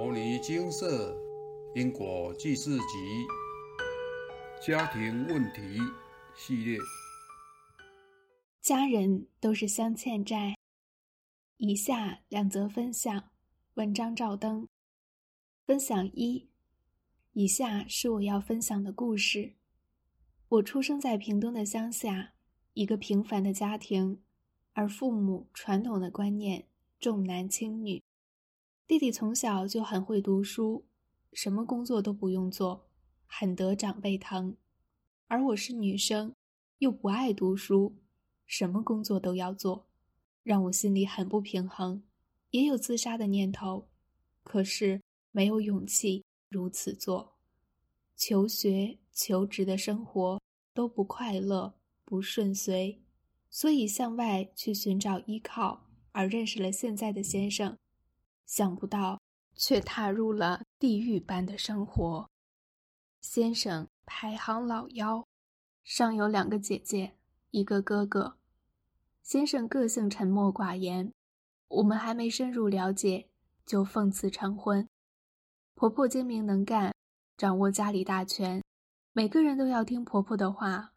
摩尼精舍因果记事集家庭问题系列，家人都是相欠债。以下两则分享，文章照灯。分享一，以下是我要分享的故事。我出生在屏东的乡下，一个平凡的家庭，而父母传统的观念重男轻女。弟弟从小就很会读书，什么工作都不用做，很得长辈疼；而我是女生，又不爱读书，什么工作都要做，让我心里很不平衡，也有自杀的念头，可是没有勇气如此做。求学、求职的生活都不快乐、不顺遂，所以向外去寻找依靠，而认识了现在的先生。想不到，却踏入了地狱般的生活。先生排行老幺，上有两个姐姐，一个哥哥。先生个性沉默寡言，我们还没深入了解，就奉子成婚。婆婆精明能干，掌握家里大权，每个人都要听婆婆的话，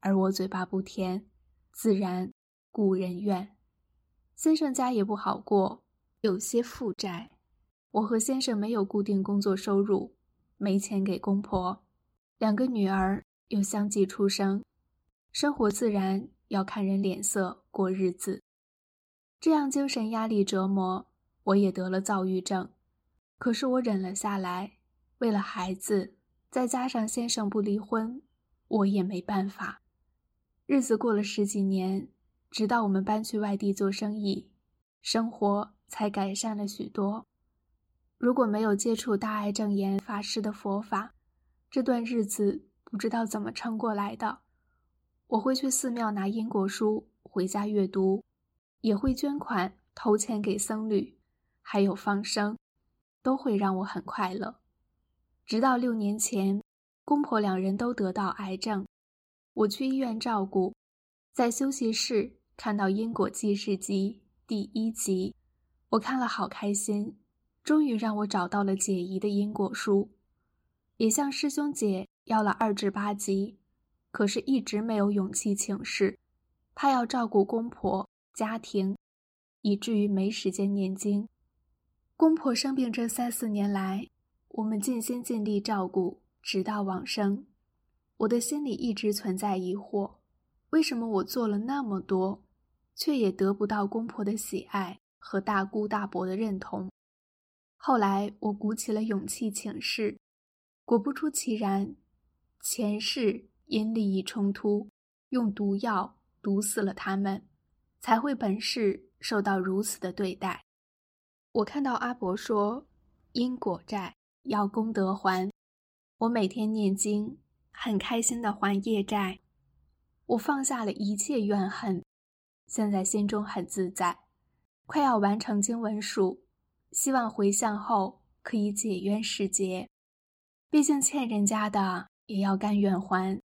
而我嘴巴不甜，自然故人怨。先生家也不好过。有些负债，我和先生没有固定工作收入，没钱给公婆，两个女儿又相继出生，生活自然要看人脸色过日子。这样精神压力折磨，我也得了躁郁症，可是我忍了下来。为了孩子，再加上先生不离婚，我也没办法。日子过了十几年，直到我们搬去外地做生意，生活。才改善了许多。如果没有接触大爱正言法师的佛法，这段日子不知道怎么撑过来的。我会去寺庙拿因果书回家阅读，也会捐款投钱给僧侣，还有放生，都会让我很快乐。直到六年前，公婆两人都得到癌症，我去医院照顾，在休息室看到《因果记事集》第一集。我看了好开心，终于让我找到了解疑的因果书，也向师兄姐要了二至八集，可是一直没有勇气请示，怕要照顾公婆家庭，以至于没时间念经。公婆生病这三四年来，我们尽心尽力照顾，直到往生。我的心里一直存在疑惑：为什么我做了那么多，却也得不到公婆的喜爱？和大姑大伯的认同。后来我鼓起了勇气请示，果不出其然，前世因利益冲突，用毒药毒死了他们，才会本世受到如此的对待。我看到阿伯说因果债要功德还，我每天念经，很开心的还业债，我放下了一切怨恨，现在心中很自在。快要完成经文书，希望回向后可以解冤释结。毕竟欠人家的也要甘愿还。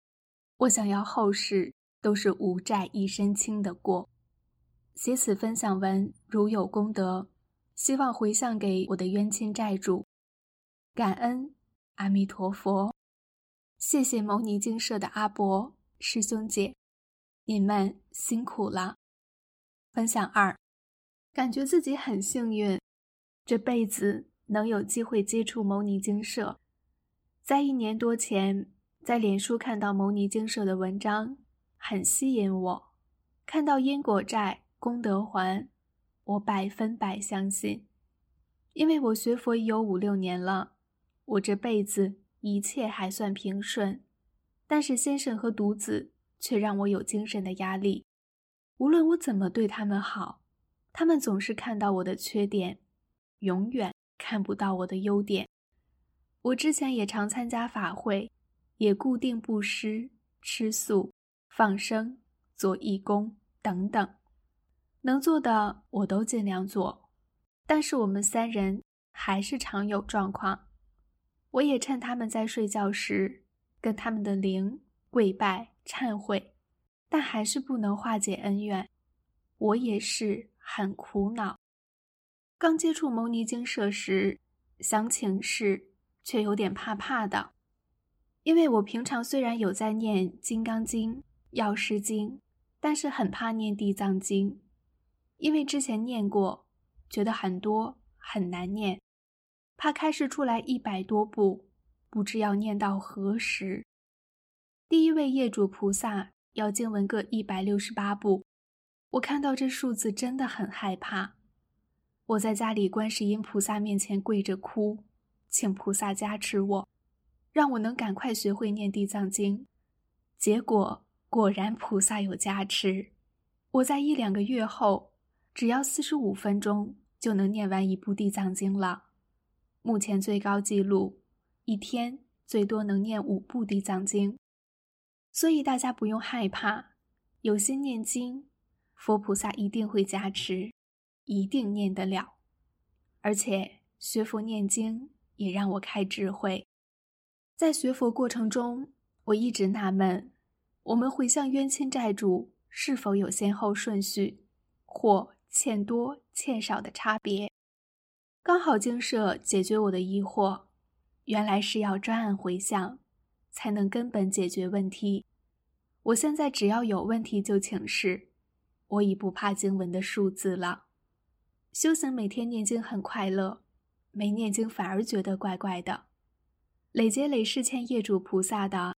我想要后世都是无债一身轻的过。写此分享文如有功德，希望回向给我的冤亲债主。感恩阿弥陀佛，谢谢牟尼精舍的阿伯师兄姐，你们辛苦了。分享二。感觉自己很幸运，这辈子能有机会接触牟尼精舍。在一年多前，在脸书看到牟尼精舍的文章，很吸引我。看到因果债功德还，我百分百相信。因为我学佛已有五六年了，我这辈子一切还算平顺，但是先生和独子却让我有精神的压力。无论我怎么对他们好。他们总是看到我的缺点，永远看不到我的优点。我之前也常参加法会，也固定布施、吃素、放生、做义工等等，能做的我都尽量做。但是我们三人还是常有状况。我也趁他们在睡觉时，跟他们的灵跪拜忏悔，但还是不能化解恩怨。我也是。很苦恼。刚接触牟尼精舍时，想请示，却有点怕怕的。因为我平常虽然有在念《金刚经》《药师经》，但是很怕念《地藏经》，因为之前念过，觉得很多很难念，怕开示出来一百多部，不知要念到何时。第一位业主菩萨要经文各一百六十八部，我看到这数字真的很害怕。我在家里观世音菩萨面前跪着哭，请菩萨加持我。让我能赶快学会念地藏经，结果果然菩萨有加持，我在一两个月后，只要四十五分钟就能念完一部地藏经了。目前最高纪录，一天最多能念五部地藏经，所以大家不用害怕，有心念经，佛菩萨一定会加持，一定念得了。而且学佛念经也让我开智慧。在学佛过程中，我一直纳闷：我们回向冤亲债主是否有先后顺序，或欠多欠少的差别？刚好经社解决我的疑惑，原来是要专案回向，才能根本解决问题。我现在只要有问题就请示，我已不怕经文的数字了。修行每天念经很快乐，没念经反而觉得怪怪的。累劫累世欠业主菩萨的，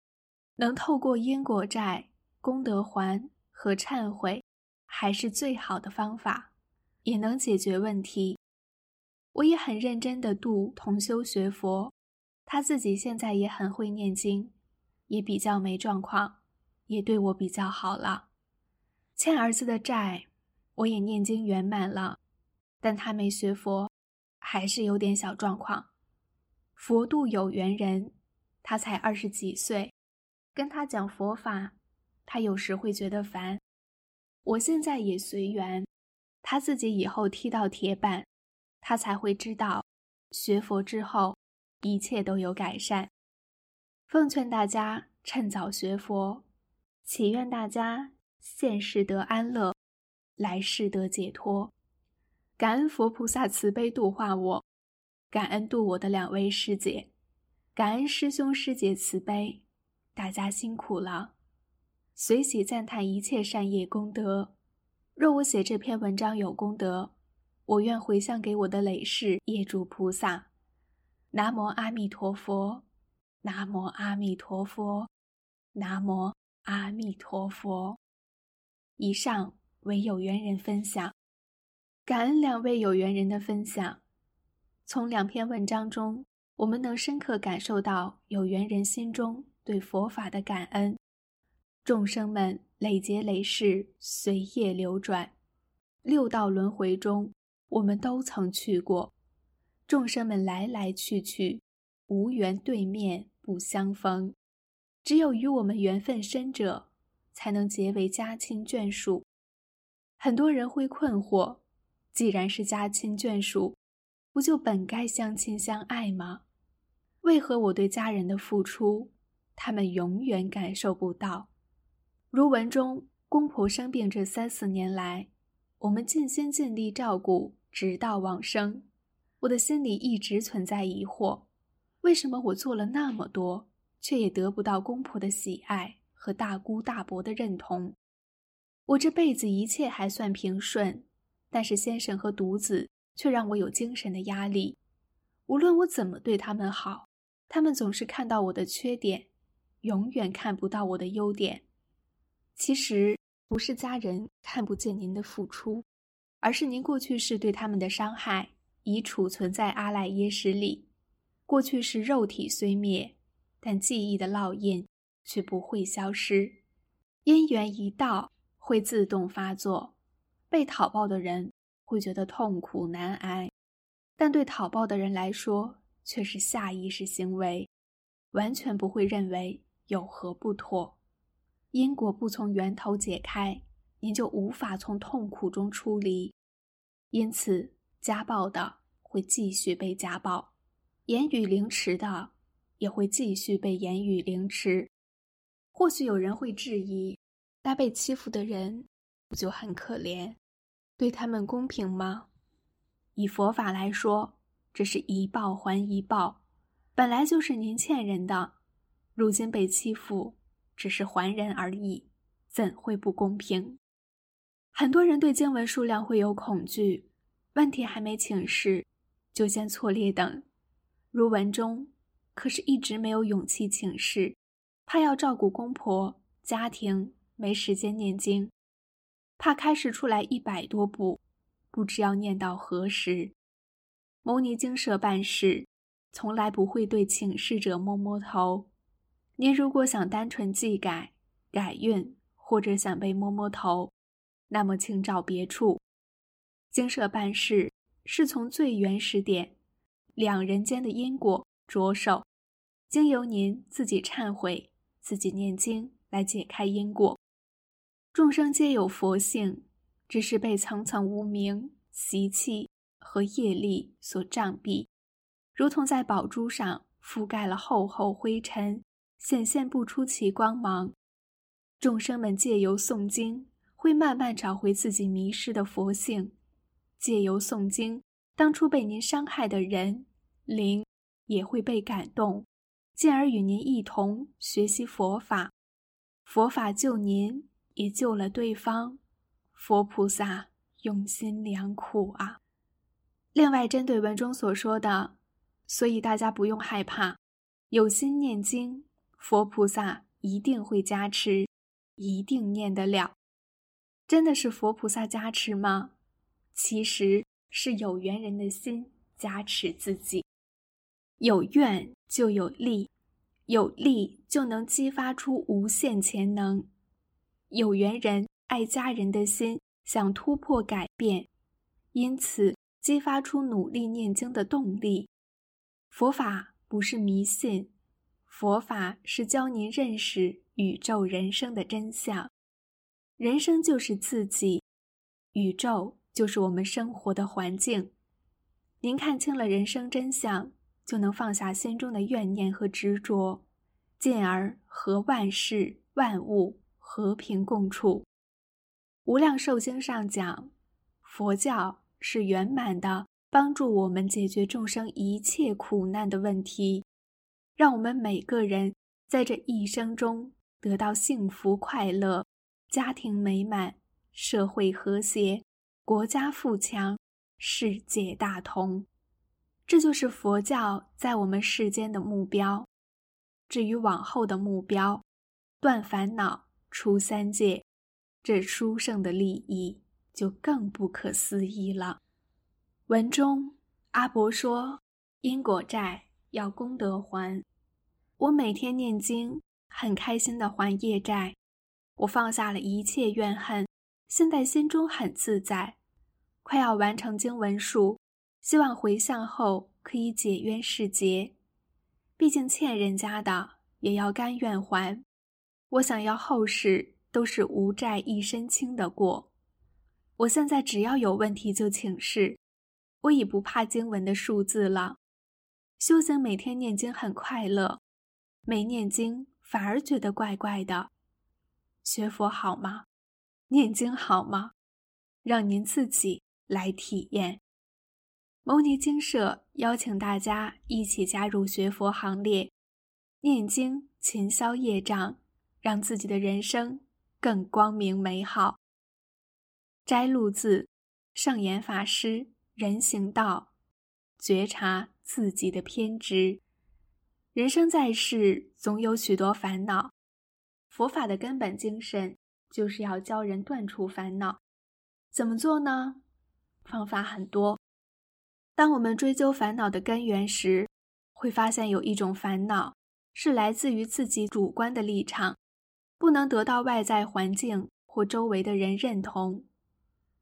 能透过因果债、功德还和忏悔，还是最好的方法，也能解决问题。我也很认真的度同修学佛，他自己现在也很会念经，也比较没状况，也对我比较好了。欠儿子的债，我也念经圆满了，但他没学佛，还是有点小状况。佛度有缘人，他才二十几岁，跟他讲佛法，他有时会觉得烦。我现在也随缘，他自己以后踢到铁板，他才会知道，学佛之后一切都有改善。奉劝大家趁早学佛，祈愿大家现世得安乐，来世得解脱。感恩佛菩萨慈悲度化我。感恩度我的两位师姐，感恩师兄师姐慈悲，大家辛苦了。随喜赞叹一切善业功德。若我写这篇文章有功德，我愿回向给我的累世业主菩萨。南无阿弥陀佛，南无阿弥陀佛，南无阿弥陀佛。以上为有缘人分享，感恩两位有缘人的分享。从两篇文章中，我们能深刻感受到有缘人心中对佛法的感恩。众生们累劫累世随业流转，六道轮回中，我们都曾去过。众生们来来去去，无缘对面不相逢。只有与我们缘分深者，才能结为家亲眷属。很多人会困惑：既然是家亲眷属，不就本该相亲相爱吗？为何我对家人的付出，他们永远感受不到？如文中公婆生病这三四年来，我们尽心尽力照顾，直到往生。我的心里一直存在疑惑：为什么我做了那么多，却也得不到公婆的喜爱和大姑大伯的认同？我这辈子一切还算平顺，但是先生和独子。却让我有精神的压力。无论我怎么对他们好，他们总是看到我的缺点，永远看不到我的优点。其实不是家人看不见您的付出，而是您过去是对他们的伤害已储存在阿赖耶识里。过去是肉体虽灭，但记忆的烙印却不会消失。因缘一到，会自动发作。被讨报的人。会觉得痛苦难挨，但对讨报的人来说却是下意识行为，完全不会认为有何不妥。因果不从源头解开，您就无法从痛苦中出离。因此，家暴的会继续被家暴，言语凌迟的也会继续被言语凌迟。或许有人会质疑：那被欺负的人不就很可怜？对他们公平吗？以佛法来说，这是一报还一报，本来就是您欠人的，如今被欺负，只是还人而已，怎会不公平？很多人对经文数量会有恐惧，问题还没请示，就先错列等。如文中，可是一直没有勇气请示，怕要照顾公婆家庭，没时间念经，怕开示出来一百多部，不知要念到何时。牟尼精舍办事，从来不会对请示者摸摸头。您如果想单纯记改、改运，或者想被摸摸头，那么请找别处。精舍办事是从最原始点，两人间的因果着手，经由您自己忏悔、自己念经来解开因果。众生皆有佛性，只是被层层无名习气。和业力所障蔽，如同在宝珠上覆盖了厚厚灰尘，显现不出其光芒。众生们借由诵经，会慢慢找回自己迷失的佛性。借由诵经，当初被您伤害的人灵也会被感动，进而与您一同学习佛法。佛法救您，也救了对方。佛菩萨用心良苦啊！另外，针对文中所说的，所以大家不用害怕，有心念经，佛菩萨一定会加持，一定念得了。真的是佛菩萨加持吗？其实是有缘人的心加持自己。有愿就有力，有力就能激发出无限潜能。有缘人爱家人的心想突破改变，因此。激发出努力念经的动力。佛法不是迷信，佛法是教您认识宇宙人生的真相。人生就是自己，宇宙就是我们生活的环境。您看清了人生真相，就能放下心中的怨念和执着，进而和万事万物和平共处。无量寿经上讲，佛教。是圆满的，帮助我们解决众生一切苦难的问题，让我们每个人在这一生中得到幸福快乐、家庭美满、社会和谐、国家富强、世界大同。这就是佛教在我们世间的目标。至于往后的目标，断烦恼、出三界，这殊胜的利益。就更不可思议了。文中阿伯说：“因果债要功德还。”我每天念经，很开心的还业债。我放下了一切怨恨，现在心中很自在。快要完成经文数，希望回向后可以解冤释结。毕竟欠人家的也要甘愿还。我想要后世都是无债一身轻的过。我现在只要有问题就请示，我已不怕经文的数字了。修行每天念经很快乐，没念经反而觉得怪怪的。学佛好吗？念经好吗？让您自己来体验。牟尼精舍邀请大家一起加入学佛行列，念经勤消业障，让自己的人生更光明美好。摘录自圣严法师《人行道》，觉察自己的偏执。人生在世，总有许多烦恼。佛法的根本精神就是要教人断除烦恼。怎么做呢？方法很多。当我们追究烦恼的根源时，会发现有一种烦恼是来自于自己主观的立场，不能得到外在环境或周围的人认同。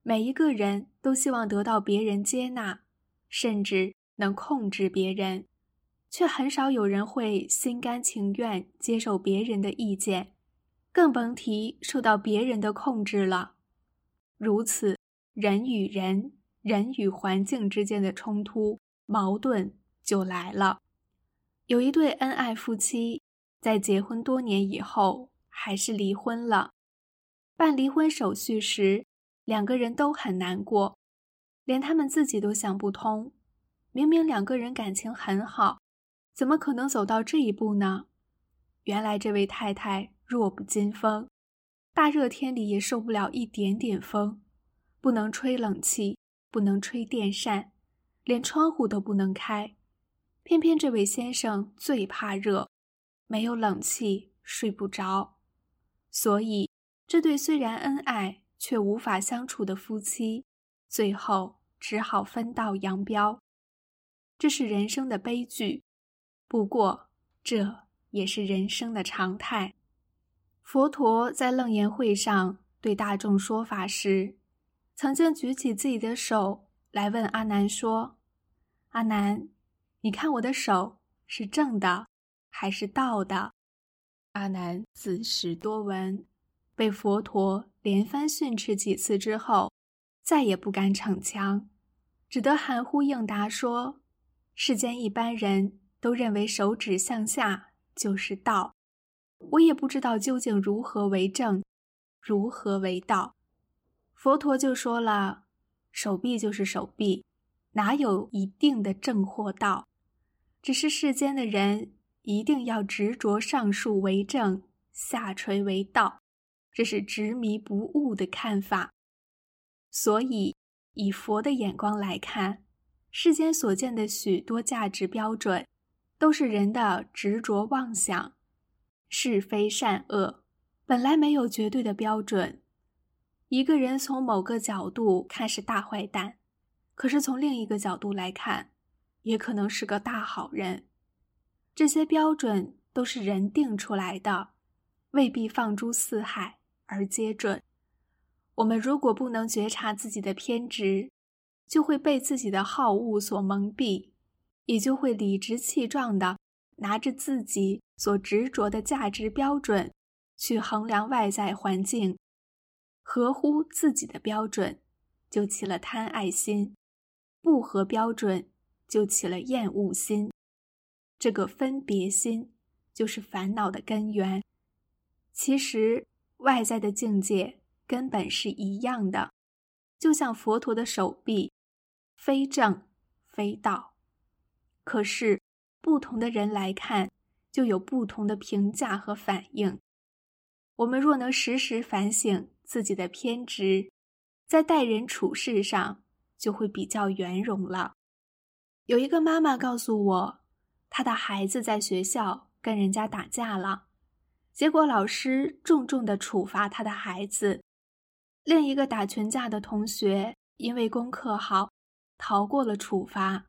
每一个人都希望得到别人接纳，甚至能控制别人，却很少有人会心甘情愿接受别人的意见，更甭提受到别人的控制了。如此，人与人、人与环境之间的冲突、矛盾就来了。有一对恩爱夫妻，在结婚多年以后，还是离婚了。办离婚手续时，两个人都很难过，连他们自己都想不通，明明两个人感情很好，怎么可能走到这一步呢？原来这位太太弱不禁风，大热天里也受不了一点点风，不能吹冷气，不能吹电扇，连窗户都不能开。偏偏这位先生最怕热，没有冷气睡不着，所以这对虽然恩爱却无法相处的夫妻，最后只好分道扬镳。这是人生的悲剧，不过这也是人生的常态。佛陀在楞严会上对大众说法时，曾经举起自己的手来问阿难说：“阿难。”你看我的手是正的还是倒的？阿难自始多闻，被佛陀连番训斥几次之后，再也不敢逞强，只得含糊应答说：“世间一般人都认为手指向下就是倒，我也不知道究竟如何为正，如何为倒。”佛陀就说了：“手臂就是手臂，哪有一定的正或道？”只是世间的人一定要执着上述为正，下垂为道，这是执迷不悟的看法。所以，以佛的眼光来看，世间所见的许多价值标准，都是人的执着妄想。是非善恶本来没有绝对的标准。一个人从某个角度看是大坏蛋，可是从另一个角度来看。也可能是个大好人，这些标准都是人定出来的，未必放诸四海而皆准。我们如果不能觉察自己的偏执，就会被自己的好恶所蒙蔽，也就会理直气壮的拿着自己所执着的价值标准去衡量外在环境，合乎自己的标准，就起了贪爱心；不合标准。就起了厌恶心，这个分别心就是烦恼的根源。其实外在的境界根本是一样的，就像佛陀的手臂，非正非道。可是不同的人来看，就有不同的评价和反应。我们若能时时反省自己的偏执，在待人处事上就会比较圆融了。有一个妈妈告诉我，她的孩子在学校跟人家打架了，结果老师重重的处罚他的孩子。另一个打群架的同学因为功课好，逃过了处罚。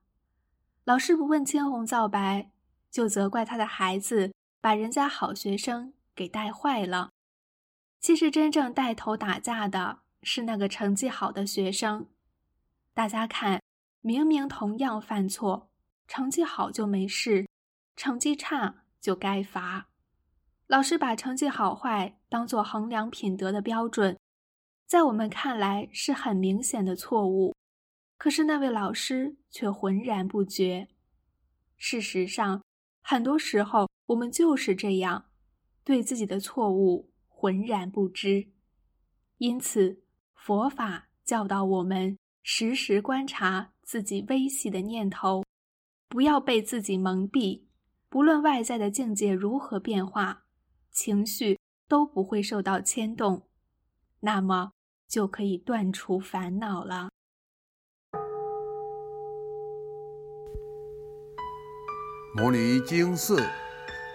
老师不问青红皂白，就责怪他的孩子把人家好学生给带坏了。其实真正带头打架的是那个成绩好的学生。大家看。明明同样犯错，成绩好就没事，成绩差就该罚。老师把成绩好坏当做衡量品德的标准，在我们看来是很明显的错误。可是那位老师却浑然不觉。事实上，很多时候我们就是这样，对自己的错误浑然不知。因此，佛法教导我们时时观察。自己微细的念头，不要被自己蒙蔽。不论外在的境界如何变化，情绪都不会受到牵动，那么就可以断除烦恼了。摩尼经色，